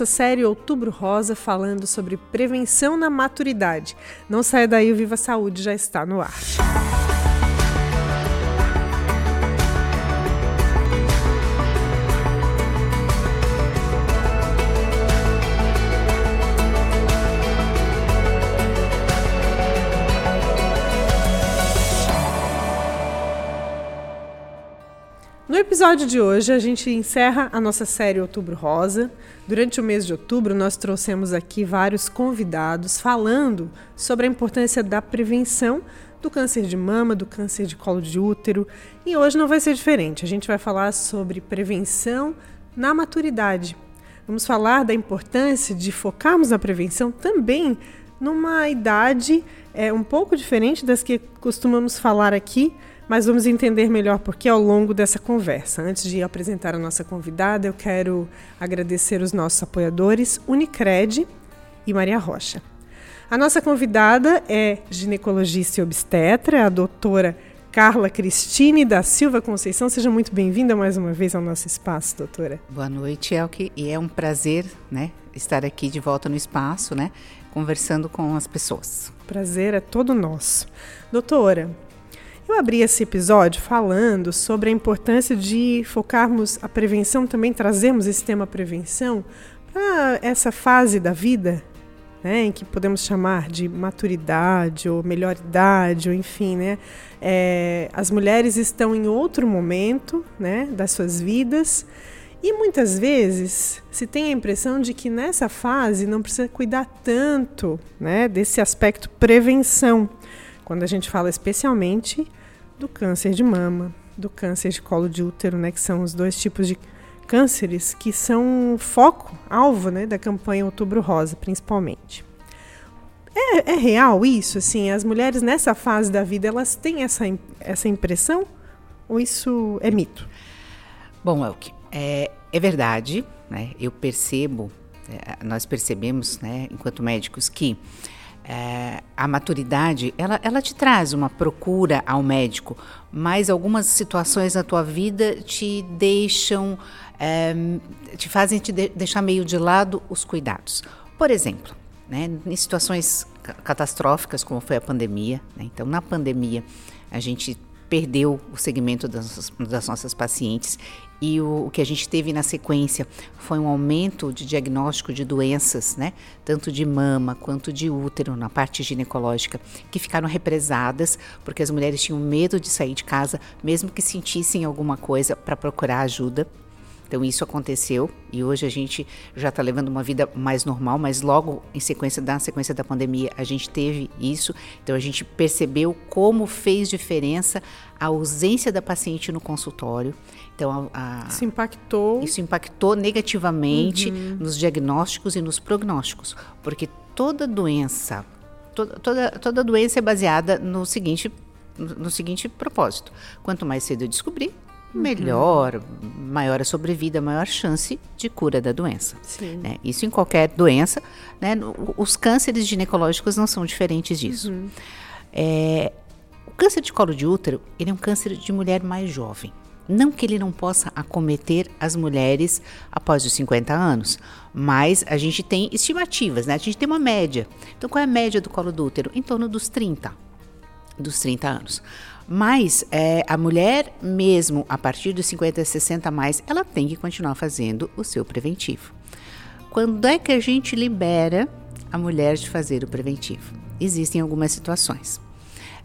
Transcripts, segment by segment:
nossa série Outubro Rosa falando sobre prevenção na maturidade. Não saia daí, o Viva Saúde já está no ar. Episódio de hoje, a gente encerra a nossa série Outubro Rosa. Durante o mês de outubro, nós trouxemos aqui vários convidados falando sobre a importância da prevenção do câncer de mama, do câncer de colo de útero. E hoje não vai ser diferente. A gente vai falar sobre prevenção na maturidade. Vamos falar da importância de focarmos na prevenção também numa idade é, um pouco diferente das que costumamos falar aqui mas vamos entender melhor por que ao longo dessa conversa. Antes de apresentar a nossa convidada, eu quero agradecer os nossos apoiadores Unicred e Maria Rocha. A nossa convidada é ginecologista e obstetra, a doutora Carla Cristine da Silva Conceição. Seja muito bem-vinda mais uma vez ao nosso espaço, doutora. Boa noite, Elke, e é um prazer, né, estar aqui de volta no espaço, né, conversando com as pessoas. Prazer é todo nosso. Doutora, eu abri esse episódio falando sobre a importância de focarmos a prevenção, também trazermos esse tema prevenção para essa fase da vida, né, em que podemos chamar de maturidade ou melhor idade, ou enfim, né, é, as mulheres estão em outro momento, né, das suas vidas. E muitas vezes se tem a impressão de que nessa fase não precisa cuidar tanto, né, desse aspecto prevenção, quando a gente fala especialmente do câncer de mama, do câncer de colo de útero, né, que são os dois tipos de cânceres que são foco, alvo, né, da campanha Outubro Rosa, principalmente. É, é, real isso? Assim, as mulheres nessa fase da vida elas têm essa, essa impressão ou isso é mito? Bom, Elke, é, é verdade, né? Eu percebo, é, nós percebemos, né, enquanto médicos, que é, a maturidade, ela, ela te traz uma procura ao médico, mas algumas situações na tua vida te deixam, é, te fazem te de, deixar meio de lado os cuidados. Por exemplo, né, em situações catastróficas como foi a pandemia, né, então na pandemia a gente perdeu o segmento das, das nossas pacientes e o, o, que a gente teve na sequência foi um aumento de diagnóstico de doenças, né, tanto de mama quanto de útero na parte ginecológica, que ficaram represadas porque as mulheres tinham medo de sair de casa, mesmo que sentissem alguma coisa para procurar ajuda. Então isso aconteceu e hoje a gente já está levando uma vida mais normal, mas logo em sequência da sequência da pandemia a gente teve isso. Então a gente percebeu como fez diferença a ausência da paciente no consultório. Então a, a, isso impactou. Isso impactou negativamente uhum. nos diagnósticos e nos prognósticos, porque toda doença, toda, toda, toda doença é baseada no seguinte no seguinte propósito: quanto mais cedo eu descobrir, melhor, uhum. maior a sobrevida, maior chance de cura da doença. Né? Isso em qualquer doença. Né? Os cânceres ginecológicos não são diferentes disso. Uhum. É, o câncer de colo de útero ele é um câncer de mulher mais jovem. Não que ele não possa acometer as mulheres após os 50 anos, mas a gente tem estimativas, né? A gente tem uma média. Então, qual é a média do colo do útero? Em torno dos 30, dos 30 anos. Mas é, a mulher, mesmo a partir dos 50, 60 mais, ela tem que continuar fazendo o seu preventivo. Quando é que a gente libera a mulher de fazer o preventivo? Existem algumas situações.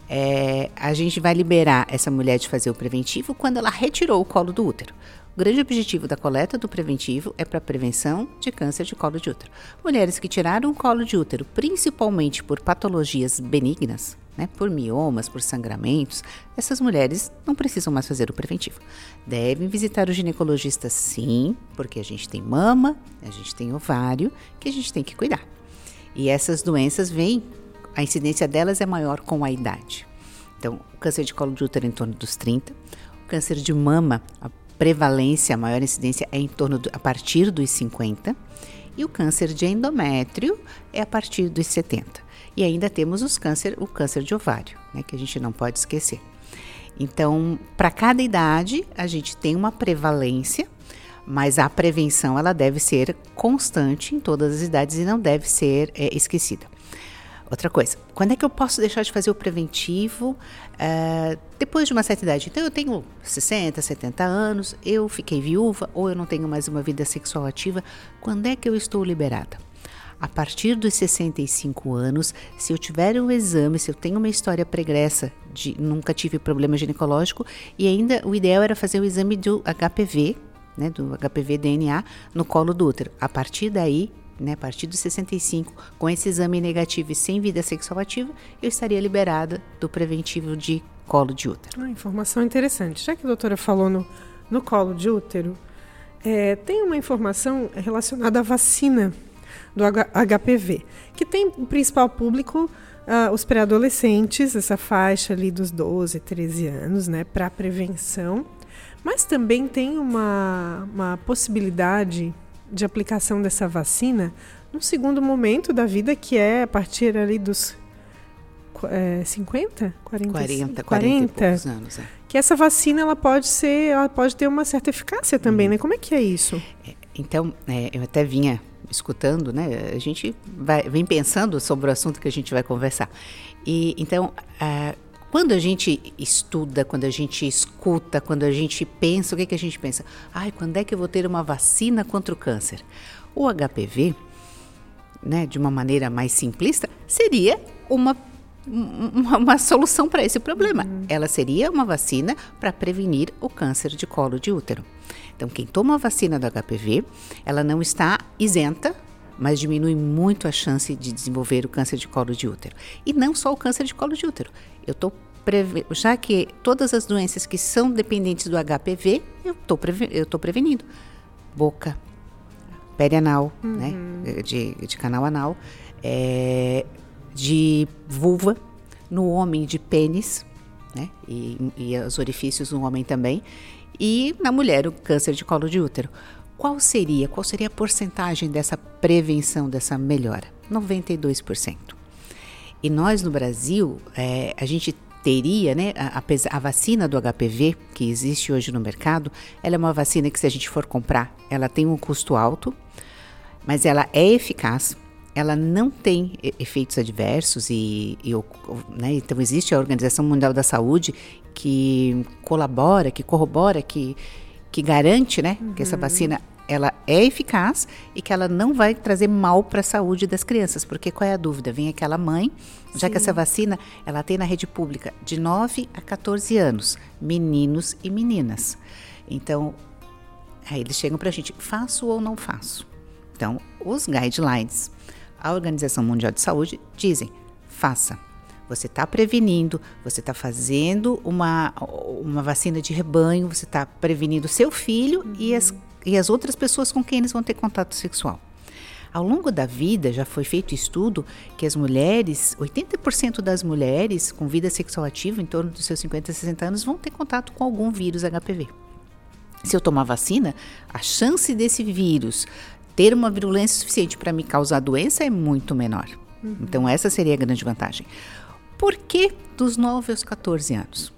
É, a gente vai liberar essa mulher de fazer o preventivo quando ela retirou o colo do útero. O grande objetivo da coleta do preventivo é para prevenção de câncer de colo de útero. Mulheres que tiraram o colo de útero, principalmente por patologias benignas, né, por miomas, por sangramentos, essas mulheres não precisam mais fazer o preventivo. Devem visitar o ginecologista sim, porque a gente tem mama, a gente tem ovário, que a gente tem que cuidar. E essas doenças vêm, a incidência delas é maior com a idade. Então, o câncer de colo de útero é em torno dos 30, o câncer de mama, a prevalência, a maior incidência é em torno do, a partir dos 50, e o câncer de endométrio é a partir dos 70. E ainda temos os câncer, o câncer de ovário, né, que a gente não pode esquecer. Então, para cada idade, a gente tem uma prevalência, Mas a prevenção ela deve ser constante em todas as idades e não deve ser é, esquecida. Outra coisa, quando é que eu posso deixar de fazer o preventivo uh, depois de uma certa idade? Então, eu tenho 60, 70 anos, eu fiquei viúva ou eu não tenho mais uma vida sexual ativa. Quando é que eu estou liberada? A partir dos 65 anos, se eu tiver um exame, se eu tenho uma história pregressa de nunca tive problema ginecológico e ainda o ideal era fazer o exame do HPV, né, do HPV DNA no colo do útero. A partir daí, né, a partir dos 65, com esse exame negativo e sem vida sexual ativa, eu estaria liberada do preventivo de colo de útero. Ah, informação interessante. Já que a doutora falou no, no colo de útero, é, tem uma informação relacionada à vacina do HPV, que tem o principal público uh, os pré-adolescentes, essa faixa ali dos 12, 13 anos, né, para prevenção, mas também tem uma, uma possibilidade de aplicação dessa vacina num segundo momento da vida, que é a partir ali dos é, 50? 40, 40, 40, anos. É. Que essa vacina ela pode ser, ela pode ter uma certa eficácia também, hum. né? Como é que é isso? É, então, é, eu até vinha escutando, né? A gente vai, vem pensando sobre o assunto que a gente vai conversar. E então, quando a gente estuda, quando a gente escuta, quando a gente pensa, o que, que a gente pensa? Ai, quando é que eu vou ter uma vacina contra o câncer? O HPV, né, de uma maneira mais simplista, seria uma, uma, uma solução para esse problema. Uhum. Ela seria uma vacina para prevenir o câncer de colo de útero. Então, quem toma a vacina do HPV, ela não está isenta mas diminui muito a chance de desenvolver o câncer de colo de útero. E não só o câncer de colo de útero. Eu estou já que todas as doenças que são dependentes do HPV, eu estou preve prevenindo. Boca, pele anal, né, uhum. né, de, de canal anal, é, de vulva, no homem de pênis, né, e, e os orifícios no homem também, e na mulher o câncer de colo de útero. Qual seria, qual seria a porcentagem dessa prevenção, dessa melhora? 92%. E nós no Brasil, é, a gente teria, né, a, a, vacina do HPV que existe hoje no mercado, ela é uma vacina que se a gente for comprar, ela tem um custo alto, mas ela é eficaz, ela não tem efeitos adversos e, e né, então existe a Organização Mundial da Saúde que colabora, que corrobora, que que garante, né, uhum. que essa uhum. vacina ela é eficaz e que ela não vai trazer mal para a saúde das crianças, porque qual é a dúvida? Vem aquela mãe, já Sim. que essa vacina ela tem na rede pública de 9 a 14 anos, meninos e meninas. Então, aí eles chegam para a gente, faço ou não faço? Então, os guidelines, a Organização Mundial de Saúde dizem, faça. Você está prevenindo, você está fazendo uma, uma vacina de rebanho, você está prevenindo seu filho uhum. e, as, e as outras pessoas com quem eles vão ter contato sexual. Ao longo da vida, já foi feito estudo que as mulheres, 80% das mulheres com vida sexual ativa, em torno dos seus 50, 60 anos, vão ter contato com algum vírus HPV. Se eu tomar vacina, a chance desse vírus ter uma virulência suficiente para me causar doença é muito menor. Uhum. Então, essa seria a grande vantagem. Por que dos 9 aos 14 anos?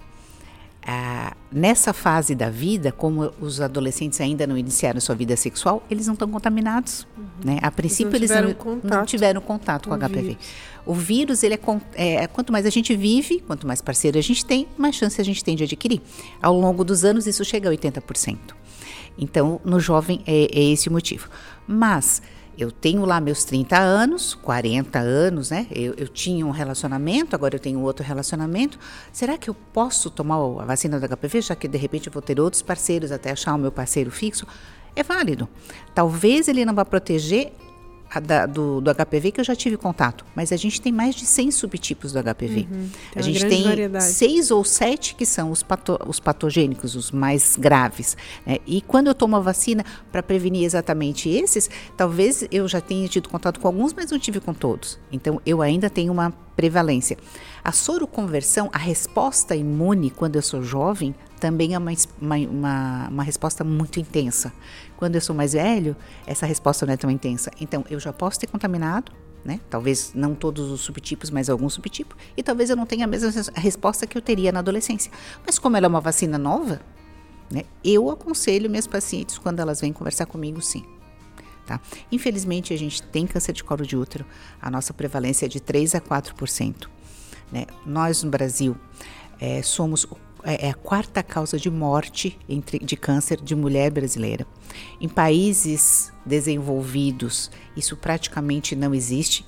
Ah, nessa fase da vida, como os adolescentes ainda não iniciaram sua vida sexual, eles não estão contaminados. Uhum. Né? A princípio, eles não, eles não, não tiveram contato com, com HPV. Vírus. O vírus, ele é, é, quanto mais a gente vive, quanto mais parceiro a gente tem, mais chance a gente tem de adquirir. Ao longo dos anos, isso chega a 80%. Então, no jovem, é, é esse o motivo. Mas eu tenho lá meus 30 anos, 40 anos, né? Eu, eu, tinha um relacionamento, agora eu tenho outro relacionamento. Será que eu posso tomar a vacina do HPV, já que de repente eu vou ter outros parceiros até achar o meu parceiro fixo? É válido. Talvez ele não vá proteger da, do, do, HPV que eu já tive contato, mas a gente tem mais de 100 subtipos do HPV. Uhum, a gente tem variedade. seis ou sete que são os, pato, os patogênicos, os mais graves. Né? E quando eu tomo a vacina para prevenir exatamente esses, talvez eu já tenha tido contato com alguns, mas não tive com todos. Então eu ainda tenho uma prevalência. A soroconversão, a resposta imune quando eu sou jovem, também é uma, uma, uma, resposta muito intensa. Quando eu sou mais velho, essa resposta não é tão intensa. Então, eu já posso ter contaminado, né? Talvez não todos os subtipos, mas algum subtipo. E talvez eu não tenha a mesma resposta que eu teria na adolescência. Mas como ela é uma vacina nova, Né? Eu aconselho minhas pacientes quando elas vêm conversar comigo, sim. Tá? Infelizmente, a gente tem câncer de colo de útero, a nossa prevalência é de 3 a 4%. Né? Nós, no Brasil, é, somos é, é a quarta causa de morte entre, de câncer de mulher brasileira. Em países desenvolvidos, isso praticamente não existe.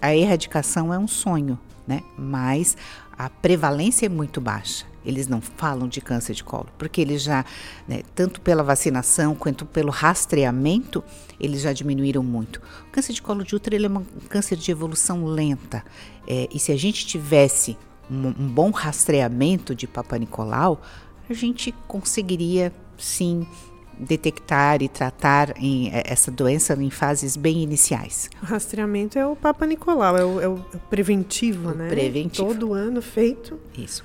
A erradicação é um sonho, né? mas a prevalência é muito baixa. Eles não falam de câncer de colo, porque eles já, né, tanto pela vacinação quanto pelo rastreamento, eles já diminuíram muito. O câncer de colo de útero é um câncer de evolução lenta. É, e se a gente tivesse um, um bom rastreamento de Papa Nicolau, a gente conseguiria sim detectar e tratar em, é, essa doença em fases bem iniciais. O rastreamento é o Papa Nicolau, é o, é o preventivo, o né? Preventivo. Todo ano feito. Isso.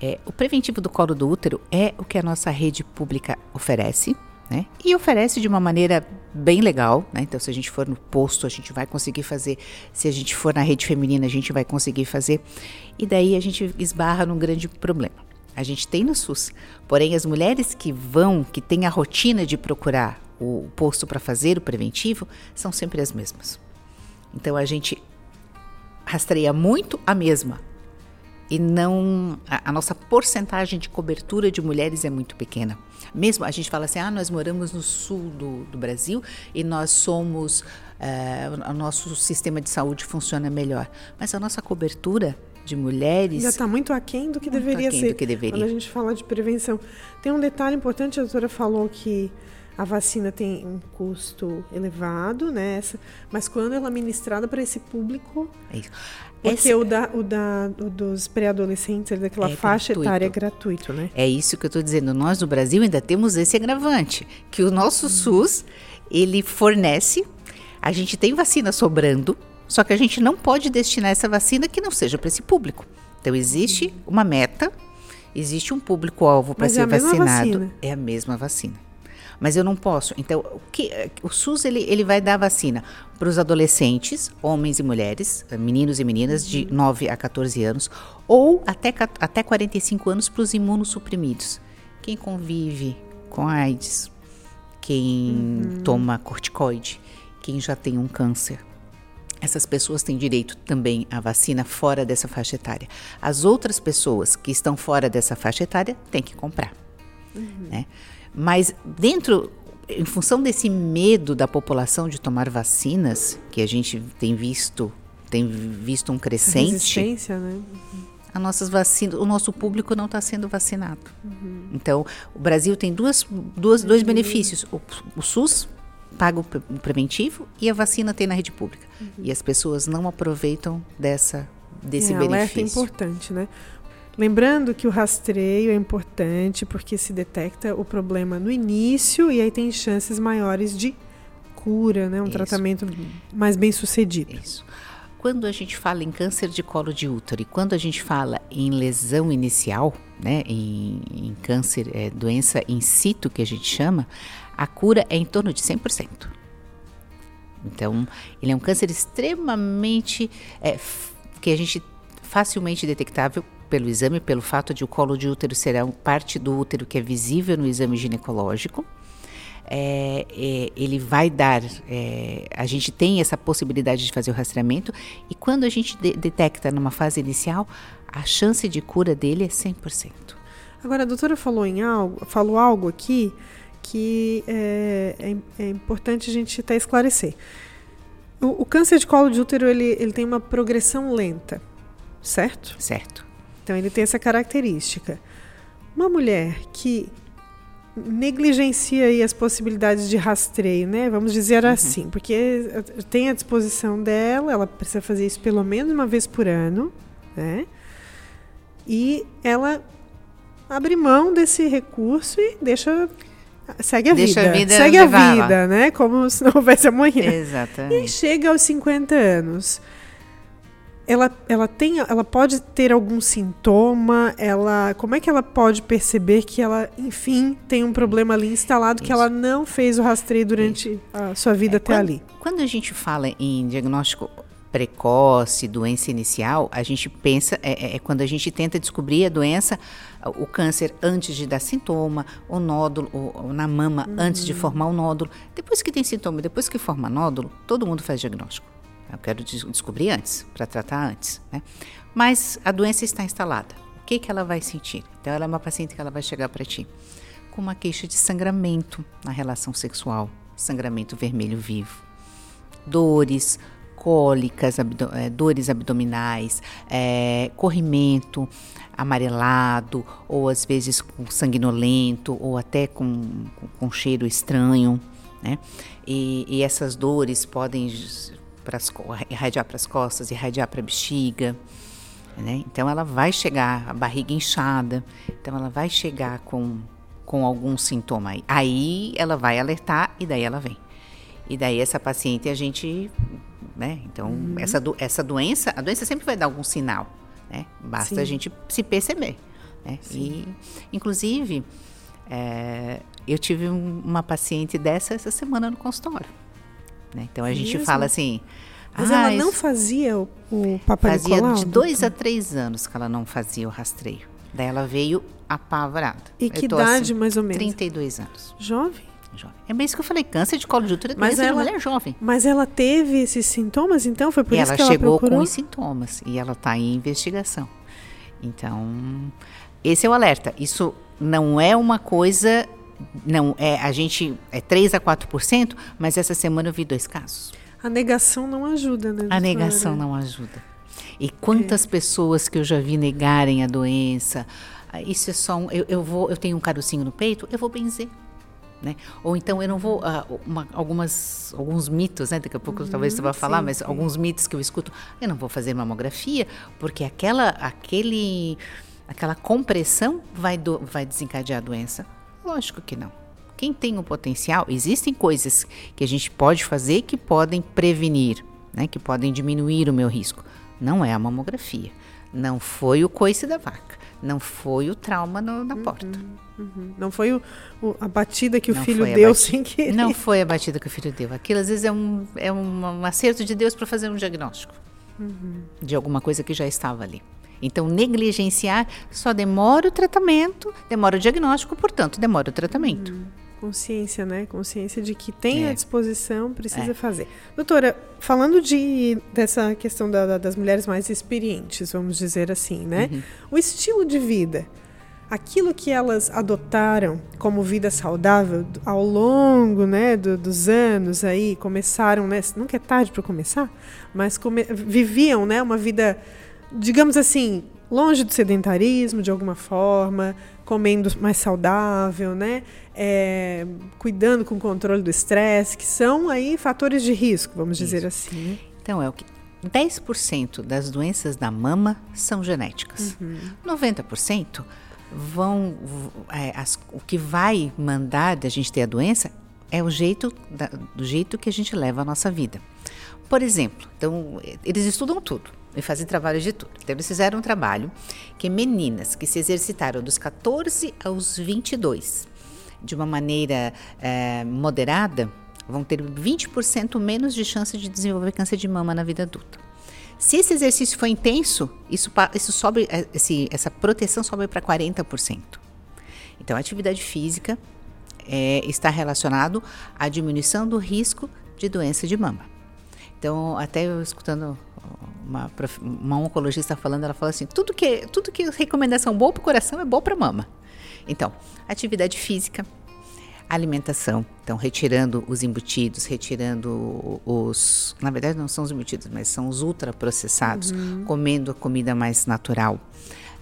É, o preventivo do colo do útero é o que a nossa rede pública oferece. Né? E oferece de uma maneira bem legal, né? Então, se a gente for no posto, a gente vai conseguir fazer. Se a gente for na rede feminina, a gente vai conseguir fazer. E daí a gente esbarra num grande problema. A gente tem no SUS, porém as mulheres que vão, que têm a rotina de procurar o posto para fazer o preventivo, são sempre as mesmas. Então a gente rastreia muito a mesma, e não a, a, nossa porcentagem de cobertura de mulheres é muito pequena. Mesmo a gente fala assim, ah, nós moramos no sul do, do Brasil e nós somos, uh, o nosso sistema de saúde funciona melhor, mas a nossa cobertura de mulheres já está muito aquém do que deveria ser. Do que deveria. Quando a gente fala de prevenção, tem um detalhe importante. A doutora falou que a vacina tem um custo elevado, né? mas quando ela é ministrada para esse público, é isso. Porque Esse... o, da, o, da, o dos pré-adolescentes, daquela é faixa gratuito. etária é gratuito, né? É isso que eu estou dizendo. Nós no Brasil ainda temos esse agravante, que o nosso hum. SUS, ele fornece, a gente tem vacina sobrando, só que a gente não pode destinar essa vacina que não seja para esse público. Então existe hum. uma meta, existe um público-alvo para ser é vacinado. Vacina. É a mesma vacina mas eu não posso. Então, o, que, o SUS ele, ele vai dar vacina para os adolescentes, homens e mulheres, meninos e meninas de 9 uhum. a 14 anos, ou até, até 45 anos para os imunossuprimidos. Quem convive com AIDS, quem uhum. toma corticoide, quem já tem um câncer. Essas pessoas têm direito também à vacina fora dessa faixa etária. As outras pessoas que estão fora dessa faixa etária têm que comprar. Uhum. Né? Mas dentro, em função desse medo da população de tomar vacinas, que a gente tem visto, tem visto um crescente. Resistência, né? A nossas vacinas, o nosso público não está sendo vacinado. Uhum. Então, o Brasil tem duas, duas, uhum. dois benefícios: o, o SUS paga o preventivo e a vacina tem na rede pública. Uhum. E as pessoas não aproveitam dessa desse é, benefício. Alerta importante, né? Lembrando que o rastreio é importante porque se detecta o problema no início e aí tem chances maiores de cura, né? Um Isso. tratamento mais bem sucedido. Isso. Quando a gente fala em câncer de colo de útero e quando a gente fala em lesão inicial, né, em, em câncer, é, doença in situ que a gente chama, a cura é em torno de 100%. Então, ele é um câncer extremamente é, que a gente facilmente detectável pelo exame, pelo fato de o colo de útero ser parte do útero que é visível no exame ginecológico. É, é, ele vai dar, é, a gente tem essa possibilidade de fazer o rastreamento e quando a gente de detecta numa fase inicial, a chance de cura dele é 100%. Agora, a doutora falou, em algo, falou algo aqui que é, é, é importante a gente até esclarecer. O, o, câncer de colo de útero ele, ele tem uma progressão lenta, certo? Certo. Então ele tem essa característica. Uma mulher que negligencia as possibilidades de rastreio, né? Vamos dizer uhum. assim, porque tem à disposição dela, ela precisa fazer isso pelo menos uma vez por ano, né? E ela abre mão desse recurso e deixa segue a deixa vida, a vida segue a vida, né? Como se não houvesse amanhã. Exatamente. E chega aos 50 anos ela, ela tem ela pode ter algum sintoma ela como é que ela pode perceber que ela enfim tem um problema ali instalado Isso. que ela não fez o rastreio durante Isso. a sua vida é, até quando, ali quando a gente fala em diagnóstico precoce, doença inicial, a gente pensa, é, é, é, quando a gente tenta descobrir a doença, o câncer antes de dar sintoma, o nódulo na mama uhum. antes de formar o nódulo. Depois que tem sintoma, depois que forma nódulo, todo mundo faz diagnóstico. Eu quero descobrir antes, para tratar antes. Né? Mas a doença está instalada. O que, que ela vai sentir? Então, ela é uma paciente que ela vai chegar para ti com uma queixa de sangramento na relação sexual, sangramento vermelho vivo, dores, cólicas, abdo é, dores abdominais, é, corrimento amarelado, ou às vezes com sanguinolento, ou até com, com, com cheiro estranho. Né? E, e, essas dores podem pras, irradiar para as costas, irradiar para a bexiga. Né? Então ela vai chegar, a barriga inchada, então ela vai chegar com, com algum sintoma aí. Aí ela vai alertar e daí ela vem. E daí essa paciente a gente né? Então, uhum. essa, do, essa doença, a doença sempre vai dar algum sinal, né? Basta Sim. a gente se perceber, né? E, inclusive, é, eu tive um, uma paciente dessa essa semana no consultório, né? Então, a Mesmo? gente fala assim... Mas ah, ela não fazia o, o Papai Fazia Nicolau, de dois a três anos que ela não fazia o rastreio. Daí ela veio apavorada. E que idade, assim, mais ou menos? 32 anos. Jovem? jovem. É bem isso que eu falei, câncer de colo de útero é mas ela, de mulher jovem. Mas ela teve esses sintomas, então? Foi por e isso que ela chegou procurou? com os sintomas e ela está em investigação. Então, esse é o alerta. Isso não é uma coisa, não é a gente é 3 a 4%, mas essa semana eu vi dois casos. A negação não ajuda, né? A negação não ajuda. E quantas é. pessoas que eu já vi negarem a doença, ah, isso é só um, eu, eu vou, eu tenho um carocinho no peito, eu vou benzer. Né? Ou então eu não vou uh, uma, algumas alguns mitos, né? Daqui a pouco uhum, talvez você vá falar, sim, mas sim. alguns mitos que eu escuto, eu não vou fazer mamografia porque aquela aquele aquela compressão vai do, vai desencadear a doença. Lógico que não. Quem tem o potencial, existem coisas que a gente pode fazer que podem prevenir, né? Que podem diminuir o meu risco. Não é a mamografia. Não foi o coice da vaca. Não foi o trauma no, na uhum. porta. Uhum. Não foi o, o, a batida que o não filho deu sem querer. Não foi a batida que o filho deu. Aquilo às vezes é um, é um, um acerto de Deus para fazer um diagnóstico uhum. de alguma coisa que já estava ali. Então, negligenciar só demora o tratamento, demora o diagnóstico, portanto, demora o tratamento. Uhum. Consciência, né? Consciência de que tem é. à disposição, precisa é. fazer. Doutora, falando de, dessa questão da, das mulheres mais experientes, vamos dizer assim, né? Uhum. O estilo de vida aquilo que elas adotaram como vida saudável ao longo né, do, dos anos aí, começaram, né, nunca é tarde para começar, mas come, viviam né, uma vida, digamos assim, longe do sedentarismo de alguma forma, comendo mais saudável, né, é, cuidando com o controle do estresse, que são aí fatores de risco, vamos Isso. dizer assim. Né? Então, é o que 10% das doenças da mama são genéticas. Uhum. 90% vão é, as, o que vai mandar da gente ter a doença é o jeito da, do jeito que a gente leva a nossa vida. Por exemplo, então eles estudam tudo e fazem trabalhos de tudo. Então eles fizeram um trabalho que meninas que se exercitaram dos 14 aos 22 de uma maneira é, moderada vão ter 20% menos de chance de desenvolver câncer de mama na vida adulta. Se esse exercício for intenso, isso, isso sobe, é, esse, essa proteção sobe para 40%. Então, a atividade física é, está relacionado à diminuição do risco de doença de mama. Então, até eu escutando uma, uma oncologista falando, ela fala assim, tudo que, tudo que recomendação boa para o coração é boa para mama. Então, atividade física, alimentação. Então, retirando os embutidos, retirando os. Na verdade, não são os embutidos, mas são os ultraprocessados, uhum. comendo a comida mais natural.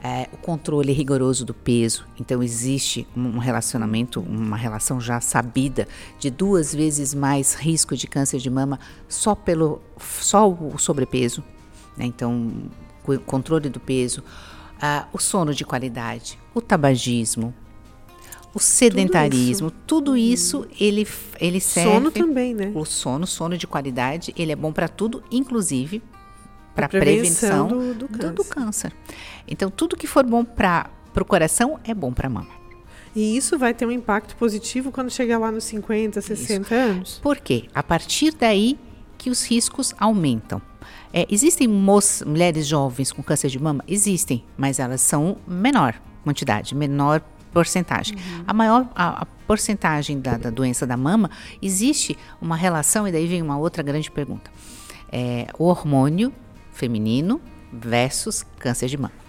É, o controle rigoroso do peso. Então, existe um relacionamento, uma relação já sabida de duas vezes mais risco de câncer de mama só pelo só o sobrepeso. Né? Então, o controle do peso. O sono de qualidade, o tabagismo, o sedentarismo, tudo isso, tudo isso ele, ele serve. Sono também, né? O sono, sono de qualidade, ele é bom para tudo, inclusive para prevenção, prevenção do, do, câncer. Do, do, câncer. Então, tudo que for bom para o coração é bom para a mama. E isso vai ter um impacto positivo quando chegar lá nos 50, 60 isso. anos? Por quê? A partir daí que os riscos aumentam. É, existem mulheres jovens com câncer de mama? Existem, mas elas são menor quantidade, menor porcentagem. Uhum. A maior a, a porcentagem da, da, doença da mama, existe uma relação, e daí vem uma outra grande pergunta. É, o hormônio feminino versus câncer de mama.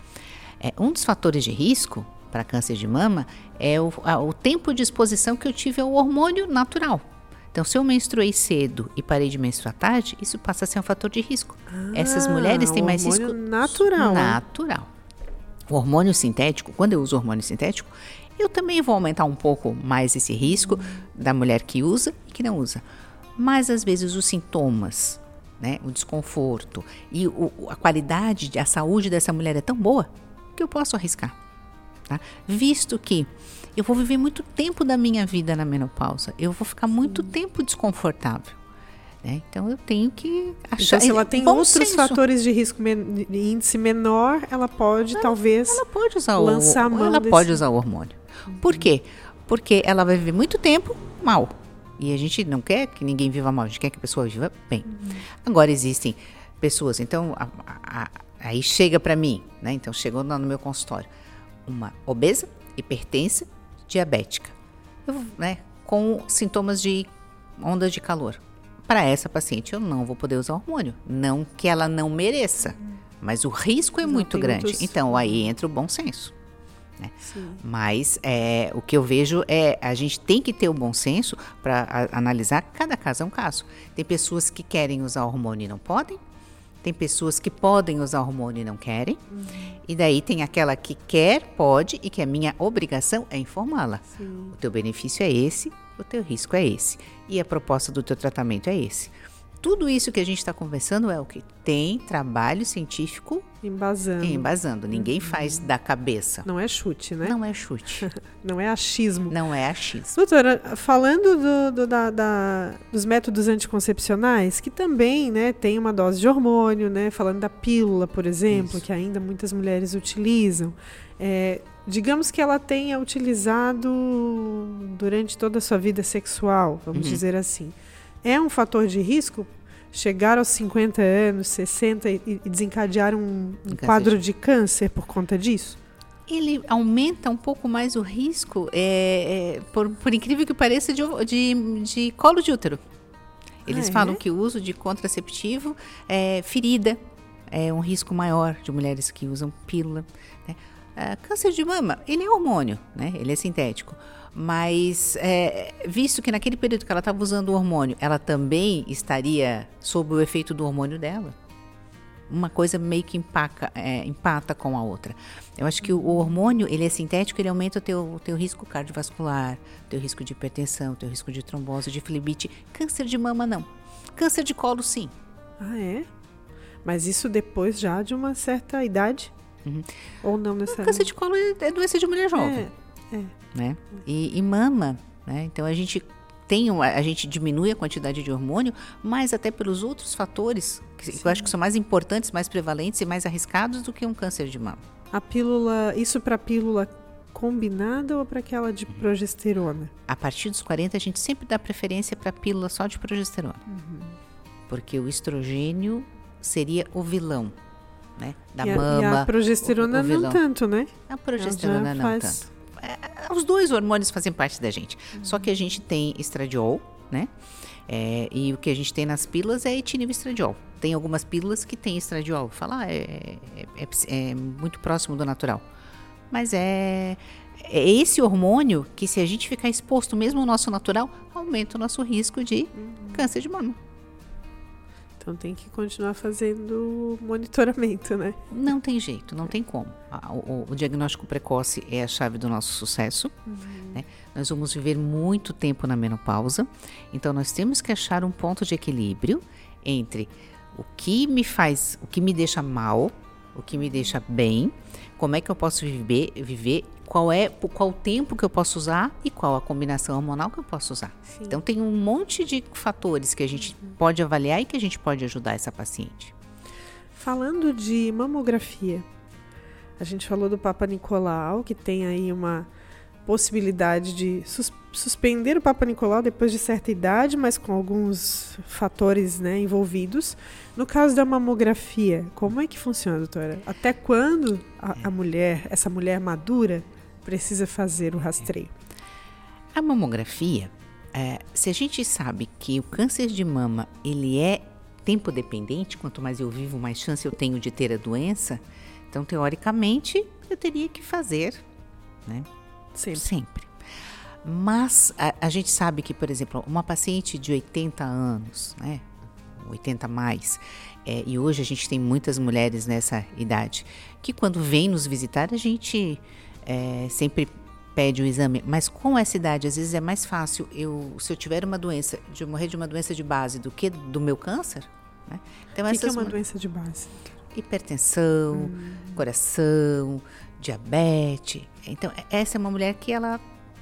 É, um dos fatores de risco para câncer de mama é o, a, o tempo de exposição que eu tive ao hormônio natural. Então, se eu menstruei cedo e parei de menstruar tarde, isso passa a ser um fator de risco. Ah, Essas mulheres têm mais risco natural. Natural. O hormônio sintético, quando eu uso hormônio sintético, eu também vou aumentar um pouco mais esse risco da mulher que usa e que não usa. Mas às vezes os sintomas, né, o desconforto e o, a qualidade, a saúde dessa mulher é tão boa que eu posso arriscar. Tá? Visto que eu vou viver muito tempo da minha vida na menopausa, eu vou ficar muito tempo desconfortável. Né? Então eu tenho que achar. Então, se ela tem outros senso. fatores de risco men índice menor, ela pode ela, talvez ela pode usar lançar o, ela desse... pode usar o hormônio. Uhum. Por quê? Porque ela vai viver muito tempo mal. E a gente não quer que ninguém viva mal, a gente quer que a pessoa viva bem. Uhum. Agora existem pessoas, então a, a, aí chega para mim, né? Então chegou no meu consultório uma obesa, hipertensa, diabética, eu, né, com sintomas de ondas de calor. Para essa paciente, eu não vou poder usar hormônio. Não que ela não mereça, mas o risco é não muito grande. Muitos... Então, aí entra o bom senso. Né? Mas é, o que eu vejo é a gente tem que ter o bom senso para analisar cada caso é um caso. Tem pessoas que querem usar hormônio e não podem, tem pessoas que podem usar hormônio e não querem. Uhum. E daí tem aquela que quer, pode e que a minha obrigação é informá-la. O teu benefício é esse, o teu risco é esse. E a proposta do teu tratamento é esse tudo isso que a gente está conversando é o que tem trabalho científico embasando. Embasando. Ninguém uhum. faz da cabeça. Não é chute, né? Não é chute. Não é achismo. Não é achismo. Doutora, falando do, do, da, da, dos métodos anticoncepcionais, que também né, tem uma dose de hormônio, né? Falando da pílula, por exemplo, isso. que ainda muitas mulheres utilizam. É, digamos que ela tenha utilizado durante toda a sua vida sexual, vamos uhum. dizer assim é um fator de risco chegar aos 50 anos, 60 e, desencadear um, um quadro de câncer por conta disso? Ele aumenta um pouco mais o risco, é, é, por, por, incrível que pareça, de, de, de colo de útero. Eles ah, é? falam que o uso de contraceptivo é ferida, é um risco maior de mulheres que usam pílula. Né? Ah, câncer de mama, ele é hormônio, né? ele é sintético. Mas, é, visto que naquele período que ela estava usando o hormônio, ela também estaria sob o efeito do hormônio dela. Uma coisa meio que empaca, é, empata com a outra. Eu acho que o, o, hormônio, ele é sintético, ele aumenta o teu, teu risco cardiovascular, teu risco de hipertensão, teu risco de trombose, de flebite. Câncer de mama, não. Câncer de colo, sim. Ah, é? Mas isso depois já de uma certa idade? Uhum. Ou não necessariamente? Câncer de colo é, é doença de mulher jovem. É, é né? E, e mama, né? Então a gente tem uma, a gente diminui a quantidade de hormônio, mas até pelos outros fatores que eu acho que são mais importantes, mais prevalentes e mais arriscados do que um câncer de mama. A pílula, isso para pílula combinada ou para aquela de progesterona? A partir dos 40 a gente sempre dá preferência para pílula só de progesterona. Uhum. Porque o estrogênio seria o vilão, né? Da e mama. A, e a progesterona o, o não tanto, né? A progesterona não faz... tanto é, os dois hormônios fazem parte da gente. Uhum. Só que a gente tem estradiol, né? É, e o que a gente tem nas pílulas é etinilestradiol. Tem algumas pílulas que tem estradiol. Falar ah, é, é, é, muito próximo do natural. Mas é, é esse hormônio que, se a gente ficar exposto mesmo ao nosso natural, aumenta o nosso risco de uhum. câncer de mama. Então tem que continuar fazendo monitoramento, né? Não tem jeito, não tem como. O, o diagnóstico precoce é a chave do nosso sucesso. Uhum. Né? Nós vamos viver muito tempo na menopausa, então nós temos que achar um ponto de equilíbrio entre o que me faz, o que me deixa mal, o que me deixa bem, como é que eu posso viver, viver qual é qual o tempo que eu posso usar e qual a combinação hormonal que eu posso usar. Sim. Então tem um monte de fatores que a gente uhum. pode avaliar e que a gente pode ajudar essa paciente. Falando de mamografia, a gente falou do Papa Nicolau, que tem aí uma possibilidade de sus suspender o Papa Nicolau depois de certa idade, mas com alguns fatores né, envolvidos. No caso da mamografia, como é que funciona, doutora? Até quando a, a mulher, essa mulher madura, precisa fazer o rastreio? A mamografia, é, se a gente sabe que o câncer de mama ele é tempo dependente, quanto mais eu vivo, mais chance eu tenho de ter a doença. Então, teoricamente, eu teria que fazer, né? Sempre. Sempre. Mas a, a, gente sabe que, por exemplo, uma paciente de 80 anos, né? 80 mais, é, e hoje a gente tem muitas mulheres nessa idade, que quando vem nos visitar, a gente é, sempre pede o exame, mas com essa idade, às vezes é mais fácil eu, se eu tiver uma doença, de morrer de uma doença de base do que do meu câncer. Né? Então, o que, que é uma doença de base? Hipertensão, hum. coração, diabetes. Então, essa é uma mulher que ela,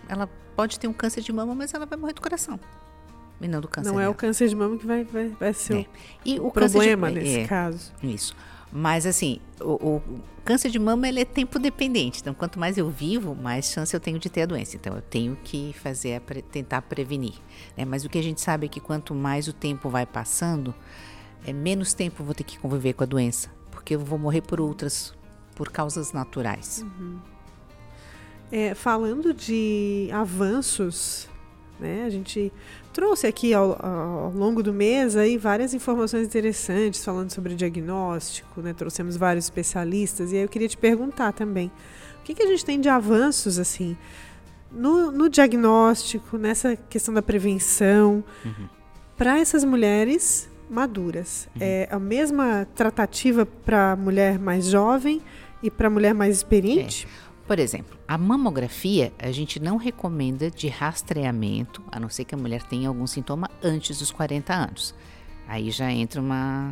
ela pode ter um câncer de mama, mas ela vai morrer do coração. E não do câncer. Não dela. é o câncer de mama que vai, vai, vai ser é. e o, o problema de, nesse é, caso. Isso. Mas assim, o, o, câncer de mama ele é tempo dependente. Então, quanto mais eu vivo, mais chance eu tenho de ter a doença. Então, eu tenho que fazer, tentar prevenir. Né? Mas o que a gente sabe é que quanto mais o tempo vai passando, é menos tempo eu vou ter que conviver com a doença, porque eu vou morrer por outras, por causas naturais. Uhum. É, falando de avanços, né, a gente trouxe aqui ao, ao, longo do mês aí várias informações interessantes falando sobre diagnóstico, né, trouxemos vários especialistas e aí eu queria te perguntar também, o que, que a gente tem de avanços assim no, no diagnóstico, nessa questão da prevenção uhum. para essas mulheres maduras? Uhum. É a mesma tratativa para mulher mais jovem e para mulher mais experiente? É. Por exemplo, a mamografia a gente não recomenda de rastreamento, a não ser que a mulher tenha algum sintoma antes dos 40 anos. Aí já entra uma,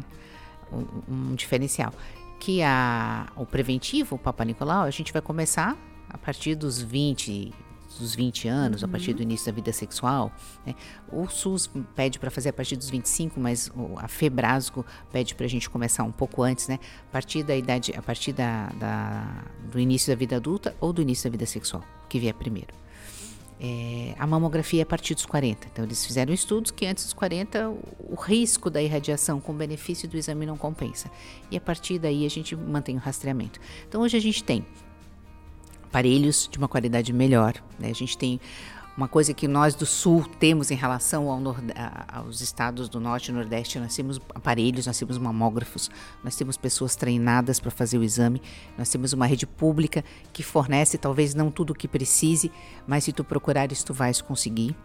um, um diferencial. Que a, o preventivo, o Papa Nicolau, a gente vai começar a partir dos 20, dos 20 anos, uhum. a partir do início da vida sexual. Né? O SUS pede para fazer a partir dos 25, mas a Febrasgo pede para a gente começar um pouco antes, né? A partir da idade, a partir da, da, do início da vida adulta ou do início da vida sexual, que vier primeiro. É, a mamografia é a partir dos 40. Então, eles fizeram estudos que antes dos 40 o, o, risco da irradiação com benefício do exame não compensa. E a partir daí a gente mantém o rastreamento. Então, hoje a gente tem aparelhos de uma qualidade melhor. Né? A gente tem uma coisa que nós do Sul temos em relação ao aos estados do Norte e Nordeste, nós temos aparelhos, nós temos mamógrafos, nós temos pessoas treinadas para fazer o exame, nós temos uma rede pública que fornece talvez não tudo o que precise, mas se tu procurares tu vais conseguir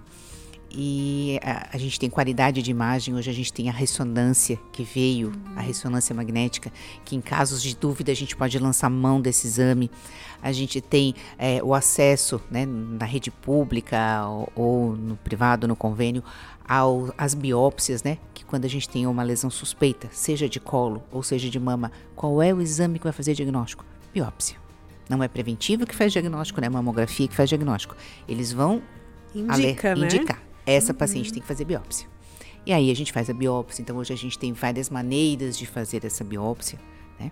e a, a, gente tem qualidade de imagem. Hoje a gente tem a ressonância que veio, uhum. a ressonância magnética, que em casos de dúvida a gente pode lançar mão desse exame. A gente tem é, o acesso né, na rede pública ou, ou no privado, no convênio, ao, às biópsias, né? Que quando a gente tem uma lesão suspeita, seja de colo ou seja de mama, qual é o exame que vai fazer diagnóstico? Biópsia. Não é preventivo que faz diagnóstico, né? Mamografia que faz diagnóstico. Eles vão Indica, né? indicar essa uhum. paciente tem que fazer biópsia. E aí a gente faz a biópsia. Então hoje a gente tem várias maneiras de fazer essa biópsia. Né?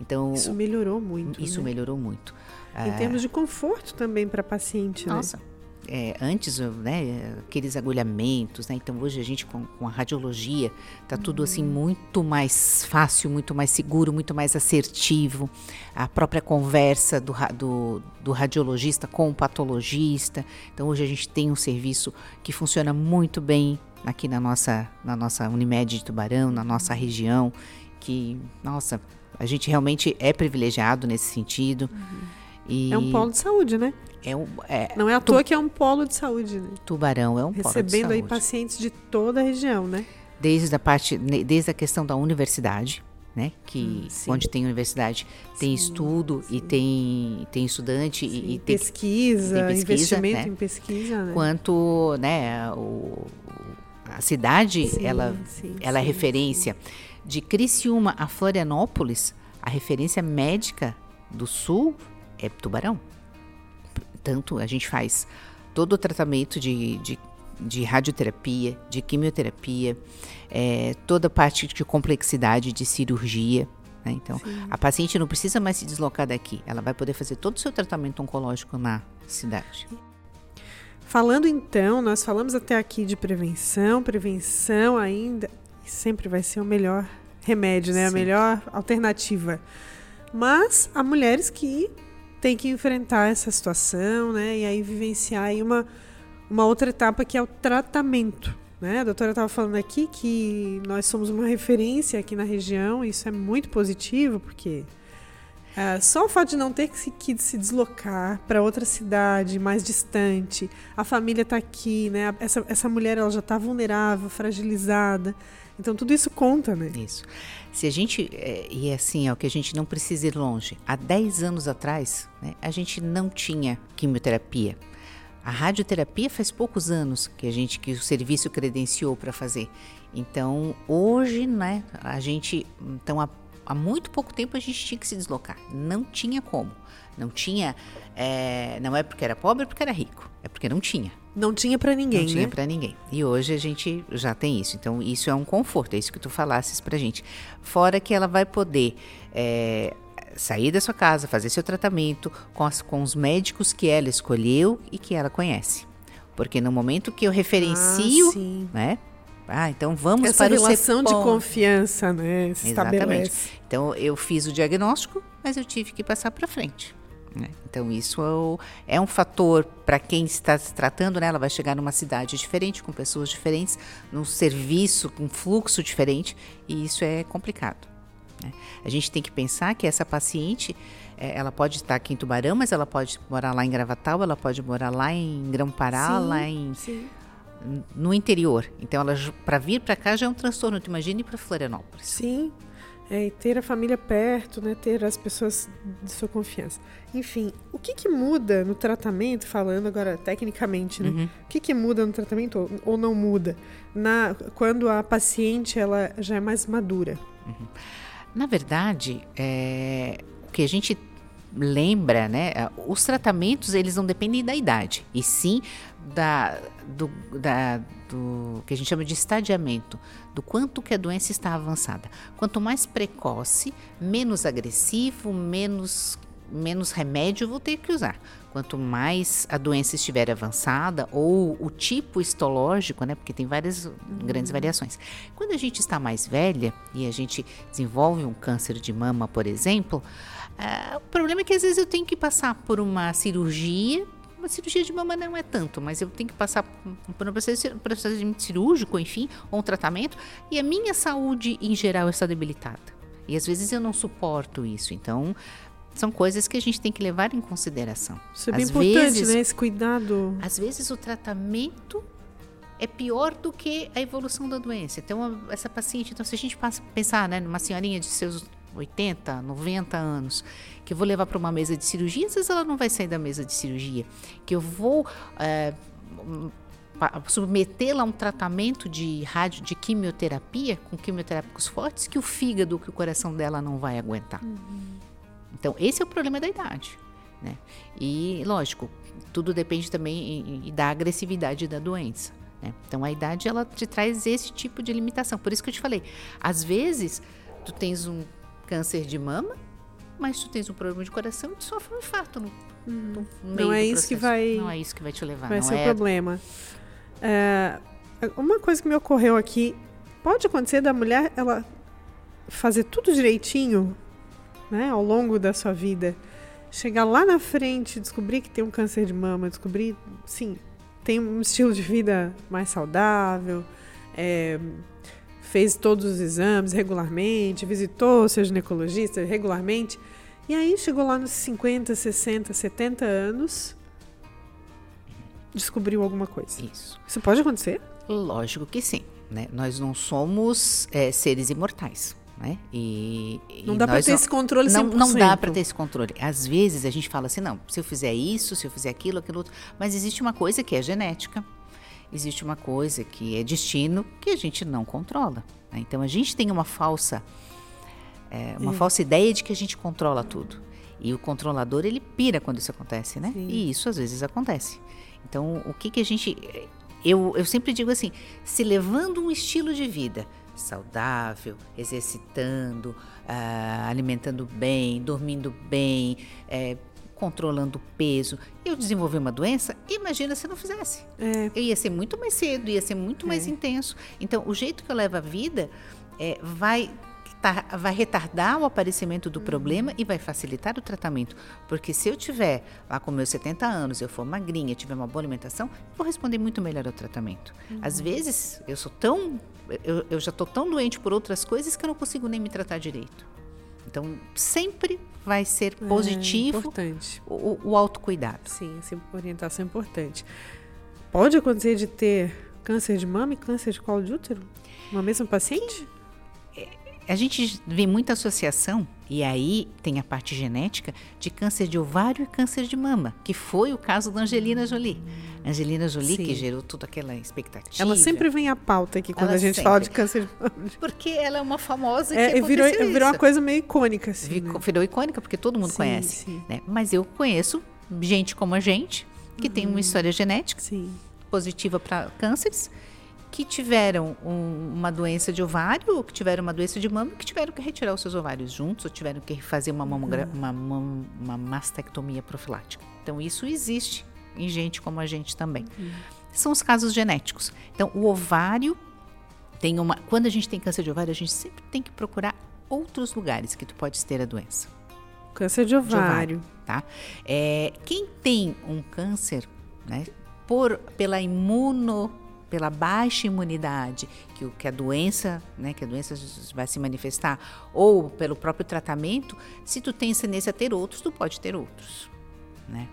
Então isso melhorou muito. Isso né? melhorou muito. Em ah, termos de conforto também para a paciente. Né? Nossa. Né? É, antes, né, aqueles agulhamentos, né? Então hoje a gente com, com a radiologia tá tudo assim muito mais fácil, muito mais seguro, muito mais assertivo. A própria conversa do, do, do radiologista com o patologista. Então hoje a gente tem um serviço que funciona muito bem aqui na nossa, na nossa Unimed de Tubarão, na nossa região, que, nossa, a gente realmente é privilegiado nesse sentido. Uhum. E é um polo de saúde, né? É um, é, Não é à toa que é um polo de saúde, né? Tubarão é um polo de saúde. Recebendo aí pacientes de toda a região, né? Desde a parte, desde a questão da universidade, né? Que hum, onde tem universidade tem sim, estudo sim. e tem tem estudante sim, e, tem pesquisa, tem pesquisa investimento né? em pesquisa, né? Quanto, né? O, a cidade ela ela é referência de Criciúma a Florianópolis, a referência médica do Sul é Tubarão. Tanto a gente faz todo o tratamento de, de, de radioterapia, de quimioterapia, é, toda a parte de complexidade de cirurgia. Né? Então, Sim. a paciente não precisa mais se deslocar daqui. Ela vai poder fazer todo o seu tratamento oncológico na, cidade. Falando então, nós falamos até aqui de prevenção, prevenção ainda sempre vai ser o melhor remédio, né? A melhor alternativa. Mas há mulheres que têm que enfrentar essa situação, né? E aí vivenciar aí uma, uma outra etapa que é o tratamento. Né? A doutora estava falando aqui que nós somos uma referência aqui na região, isso é muito positivo, porque uh, só o fato de não ter que se, que se deslocar para outra cidade mais distante, a família está aqui, né? essa, essa mulher ela já está vulnerável, fragilizada. Então tudo isso conta, né? Isso. Se a gente, é, e é assim, ó, que a gente não precisa ir longe. Há 10 anos atrás, né, a gente não tinha quimioterapia. A radioterapia faz poucos anos que a gente que o serviço credenciou para fazer. Então, hoje, né, a gente então há, há, muito pouco tempo a gente tinha que se deslocar. Não tinha como. Não tinha, é, não é porque era pobre, é porque era rico. É porque não tinha. Não tinha para ninguém, Não né? tinha para ninguém. E hoje a gente já tem isso. Então, isso é um conforto, é isso que tu falasses pra gente. Fora que ela vai poder é, sair da sua casa, fazer seu tratamento com, as, com os médicos que ela escolheu e que ela conhece. Porque no momento que eu referencio, ah, né? Ah, então vamos Essa para o relação de confiança, né? Se Exatamente. estabelece. Então eu fiz o diagnóstico, mas eu tive que passar para frente. Né? Então, isso é, é um fator para quem está se tratando, né? ela vai chegar numa cidade diferente, com pessoas diferentes, num serviço, com um fluxo diferente, e isso é complicado. Né? A gente tem que pensar que essa paciente, é, ela pode estar aqui em Tubarão, mas ela pode morar lá em Gravatal, ela pode morar lá em Grão-Pará, lá em... Sim. No interior. Então, para vir para cá já é um transtorno. Tu imagina ir para Florianópolis. Sim. É, e ter a família perto, né, ter as pessoas de sua confiança. Enfim, o que, que muda no tratamento, falando agora tecnicamente, né? Uhum. O que, que muda no tratamento ou, ou não muda na, quando a paciente ela já é mais madura? Uhum. Na verdade, é, o que a gente lembra, né? Os tratamentos eles não dependem da idade, e sim da, do, da, do que a gente chama de estadiamento, do quanto que a doença está avançada. Quanto mais precoce, menos agressivo, menos menos remédio vou ter que usar. Quanto mais a doença estiver avançada ou o tipo histológico, né, porque tem várias grandes variações. Quando a gente está mais velha e a gente desenvolve um câncer de mama, por exemplo, uh, o problema é que às vezes eu tenho que passar por uma cirurgia uma cirurgia de mama não é tanto, mas eu tenho que passar por um procedimento cirúrgico, enfim, ou um tratamento, e a minha saúde em geral está debilitada. E às vezes eu não suporto isso. Então, são coisas que a gente tem que levar em consideração. Isso é bem às importante, vezes, né? Esse cuidado. Às vezes o tratamento é pior do que a evolução da doença. Então, essa paciente, então, se a gente passa, pensar, né, numa senhorinha de seus 80, 90 anos, que eu vou levar para uma mesa de cirurgia, às vezes ela não vai sair da mesa de cirurgia, que eu vou é, submetê-la a um tratamento de rádio, de quimioterapia, com quimioterápicos fortes, que o fígado, que o coração dela não vai aguentar. Uhum. Então, esse é o problema da idade. Né? E, lógico, tudo depende também da agressividade da doença. Né? Então, a idade, ela te traz esse tipo de limitação. Por isso que eu te falei, às vezes, tu tens um câncer de mama, mas tu tens um problema de coração e tu sofre um infarto no, no meio Não é isso que vai. Não é isso que vai te levar. Vai não ser é... o problema. É, uma coisa que me ocorreu aqui, pode acontecer da mulher ela fazer tudo direitinho, né, ao longo da sua vida, chegar lá na frente, descobrir que tem um câncer de mama, descobrir, sim, tem um estilo de vida mais saudável, é, fez todos os exames regularmente, visitou seu ginecologista regularmente, e aí chegou lá nos 50, 60, 70 anos, descobriu alguma coisa. Isso. Isso pode acontecer? Lógico que sim. Né? Nós não somos é, seres imortais. Né? E, não dá para ter não, esse controle 100%. Não, não dá para ter esse controle. Às vezes a gente fala assim, não, se eu fizer isso, se eu fizer aquilo, aquilo outro. Mas existe uma coisa que é genética, existe uma coisa que é destino que a gente não controla. Né? Então a gente tem uma falsa, é, uma falsa ideia de que a gente controla tudo. E o controlador ele pira quando isso acontece, né? Sim. E isso às vezes acontece. Então o que que a gente, eu, eu sempre digo assim, se levando um estilo de vida saudável, exercitando, uh, alimentando bem, dormindo bem, é, controlando o peso, eu desenvolver uma doença, imagina se não fizesse. É. Eu ia ser muito mais cedo, ia ser muito mais É. intenso. Então, o jeito que eu levo a vida é, vai, vai retardar o aparecimento do problema e vai facilitar o tratamento. Porque se eu tiver lá com meus 70 anos, eu for magrinha, tiver uma boa alimentação, vou responder muito melhor ao tratamento. Às vezes, eu sou tão. Eu, eu já estou tão doente por outras coisas que eu não consigo nem me tratar direito. Então, sempre vai ser É positivo importante. o, o autocuidado. Sim, essa orientação é importante. Pode acontecer de ter câncer de mama e câncer de colo de útero? Uma mesma paciente? A gente vê muita associação, e aí tem a parte genética, de câncer de ovário e câncer de mama, que foi o caso da Angelina Jolie. Angelina Jolie, que Sim. gerou toda aquela expectativa. Ela sempre vem à pauta aqui quando Ela a gente sempre. fala de câncer de mama. Porque ela é uma famosa que É, virou, aconteceu virou uma isso. coisa meio icônica, assim. Virou, né? virou icônica, porque todo mundo Sim, conhece. sim. né? Mas eu conheço gente como a gente, que tem Uhum. uma história genética Sim. positiva para cânceres, que tiveram um- uma doença de ovário, ou que tiveram uma doença de mama, que tiveram que retirar os seus ovários juntos, ou tiveram que fazer uma, mamogra- uma, mam- uma mastectomia profilática. Então, isso existe em gente como a gente também. São os casos genéticos. Então, o ovário tem uma. Quando a gente tem câncer de ovário, a gente sempre tem que procurar outros lugares que tu podes ter a doença Câncer de de ovário. tá? É, quem tem um câncer, né, por, pela imuno, pela baixa imunidade que, o- que a doença, né, que a doença vai se manifestar, ou pelo próprio tratamento, se tu tem tendência a ter outros, tu pode ter outros, né?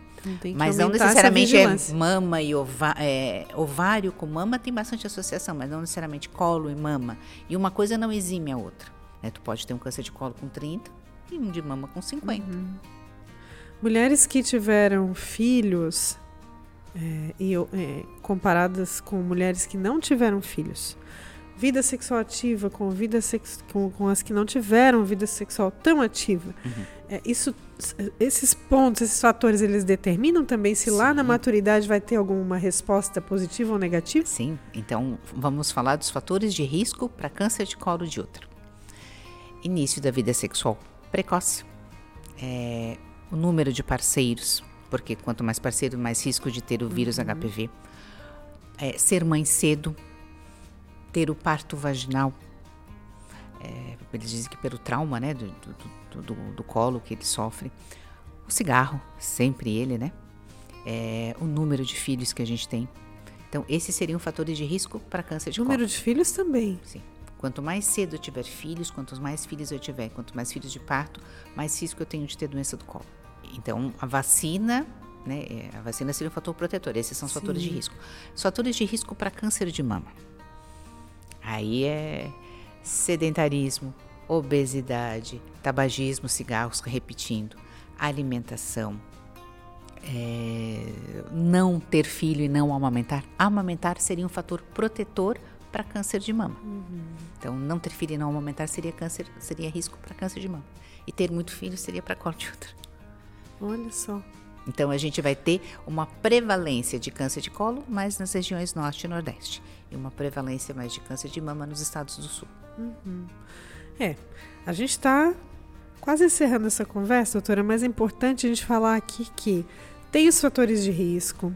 Mas não necessariamente é mama e ova- é, ovário com mama tem bastante associação, mas não necessariamente colo e mama. E uma coisa não exime a outra. né? Tu pode ter um câncer de colo com 30 e um de mama com 50. Mulheres que tiveram filhos é, e é, comparadas com mulheres que não tiveram filhos. Vida sexual ativa com, vida sex, com, com as que não tiveram vida sexual tão ativa. Uhum. É, isso, esses pontos, esses fatores, eles determinam também se lá na Sim. maturidade vai ter alguma resposta positiva ou negativa? Sim, então vamos falar dos fatores de risco para câncer de colo de útero. Início da vida sexual precoce, é, o número de parceiros, porque quanto mais parceiro, mais risco de ter o vírus HPV. É, ser mãe cedo, ter o parto vaginal. É, eles dizem que pelo trauma, né, do, do, do, do- colo que ele sofre. O cigarro, sempre ele, né? É, o número de filhos que a gente tem. Então, esses seriam fatores de risco para câncer de Número colo. de filhos também. Sim. Quanto mais cedo eu tiver filhos, quantos mais filhos eu tiver, quanto mais filhos de parto, mais risco eu tenho de ter doença do colo. Então, a vacina, né? é, A vacina seria um fator protetor. Esses são os fatores de risco. Os fatores de risco para câncer de mama. Aí é sedentarismo, obesidade, tabagismo, cigarros, repetindo, alimentação, é, não ter filho e não amamentar. Amamentar seria um fator protetor para câncer de mama. Então, não ter filho e não amamentar seria câncer, seria risco para câncer de mama. E ter muito filho seria para colo de útero. Olha só. Então, a gente vai ter uma prevalência de câncer de colo mais nas regiões norte e nordeste. E uma prevalência mais de câncer de mama nos estados do sul. É, a gente está quase encerrando essa conversa, doutora, mas é importante a gente falar aqui que tem os fatores de risco,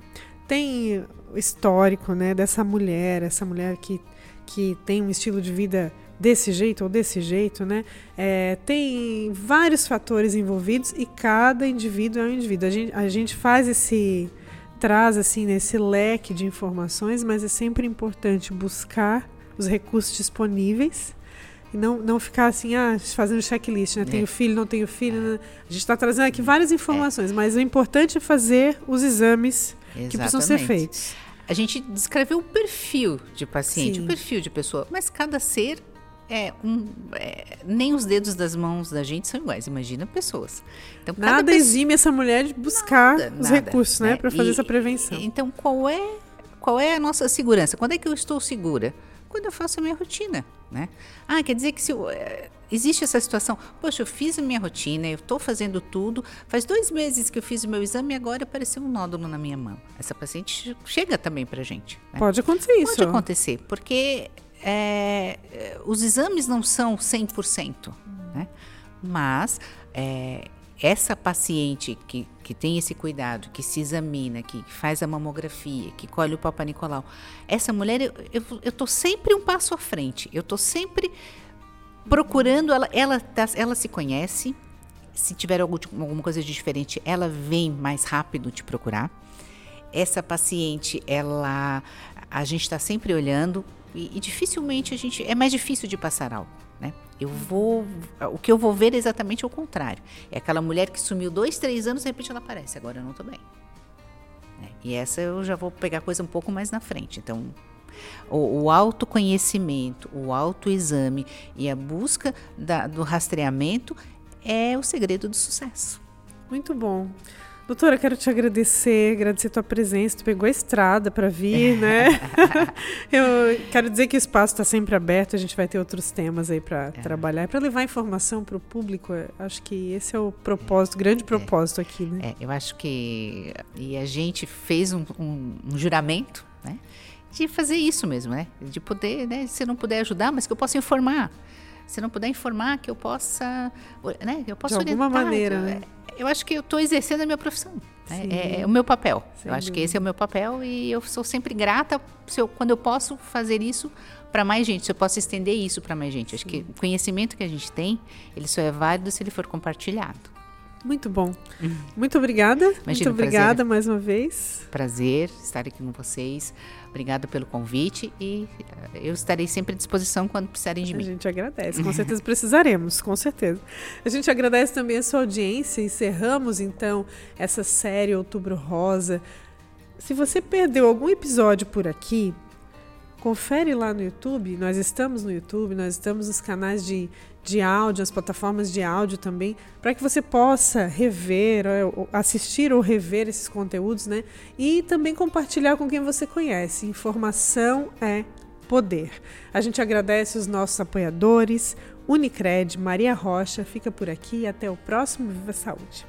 tem o histórico né, dessa mulher, essa mulher que, que tem um estilo de vida desse jeito ou desse jeito, né? É, tem vários fatores envolvidos e cada indivíduo é um indivíduo. A gente, a gente faz esse. traz assim nesse leque de informações, mas é sempre importante buscar os recursos disponíveis e não, não ficar assim, ah, fazendo checklist, né? Tenho É. filho, não tenho filho. né? A gente está trazendo aqui várias informações, mas o importante é fazer os exames que precisam ser Exatamente. feitos. A gente descreveu o perfil de paciente, Sim. o perfil de pessoa, mas cada ser é um. é, nem os dedos das mãos da gente são iguais, imagina pessoas. Então, Nada pessoa- exime essa mulher de buscar Nada, os nada, recursos, né, né? para fazer E- essa prevenção. Então, qual é, qual é a nossa segurança? Quando é que eu estou segura? Quando eu faço a minha rotina, né? Ah, quer dizer que se eu, eh, existe essa situação, poxa, eu fiz a minha rotina, eu estou fazendo tudo, faz dois meses que eu fiz o meu exame e agora apareceu um nódulo na minha mão. Essa paciente chega também pra gente. né? Pode acontecer isso. Pode acontecer, porque é, é, os exames não são 100%, né? Mas é, essa paciente que, que tem esse cuidado, que se examina, que faz a mamografia, que colhe o Papa Nicolau, essa mulher, eu, tô sempre um passo à frente. Eu tô sempre procurando, ela, ela, tá, ela se conhece. Se tiver algum, alguma coisa de diferente, ela vem mais rápido te procurar. Essa paciente, ela, a gente está sempre olhando e, e dificilmente a gente, é mais difícil de passar algo. Né? Eu vou, o que eu vou ver é exatamente o contrário. É aquela mulher que sumiu dois, três anos, de repente ela aparece. Agora eu não estou bem. Né? E essa eu já vou pegar coisa um pouco mais na frente. Então, o, o autoconhecimento, o autoexame e a busca da, do rastreamento é o segredo do sucesso. Muito bom. Doutora, quero te agradecer, agradecer a tua presença. Tu pegou a estrada para vir, né? Eu quero dizer que o espaço está sempre aberto. A gente vai ter outros temas aí para é. trabalhar, para levar informação para o público. Acho que esse é o propósito, grande é. propósito aqui, né? É, eu acho que e a gente fez um, um, um juramento, né? De fazer isso mesmo, né? De poder, né? Se não puder ajudar, mas que eu possa informar se não puder informar, que eu possa, né, eu possa de alguma maneira? Eu acho que eu estou exercendo a minha profissão. Né? É, é, o meu papel. Sem eu acho dúvida. que esse é o meu papel e eu sou sempre grata se eu, quando eu posso fazer isso para mais gente, se eu posso estender isso para mais gente. Sim. Acho que o conhecimento que a gente tem, ele só é válido se ele for compartilhado. Muito bom. Uhum. Muito obrigada. Imagina, Muito obrigada prazer, mais uma vez. Prazer estar aqui com vocês. Obrigada pelo convite e eh, eu estarei sempre à disposição quando precisarem de mim. A gente agradece, com certeza precisaremos, com certeza. A gente agradece também a sua audiência. Encerramos então essa série Outubro Rosa. Se você perdeu algum episódio por aqui, confere lá no YouTube. Nós estamos no YouTube, nós estamos nos canais de de áudio, as plataformas de áudio também, para que você possa rever, assistir ou rever esses conteúdos, né? E também compartilhar com quem você conhece. Informação é poder. A gente agradece os nossos apoiadores, Unicred, Maria Rocha, fica por aqui e até o próximo Viva Saúde.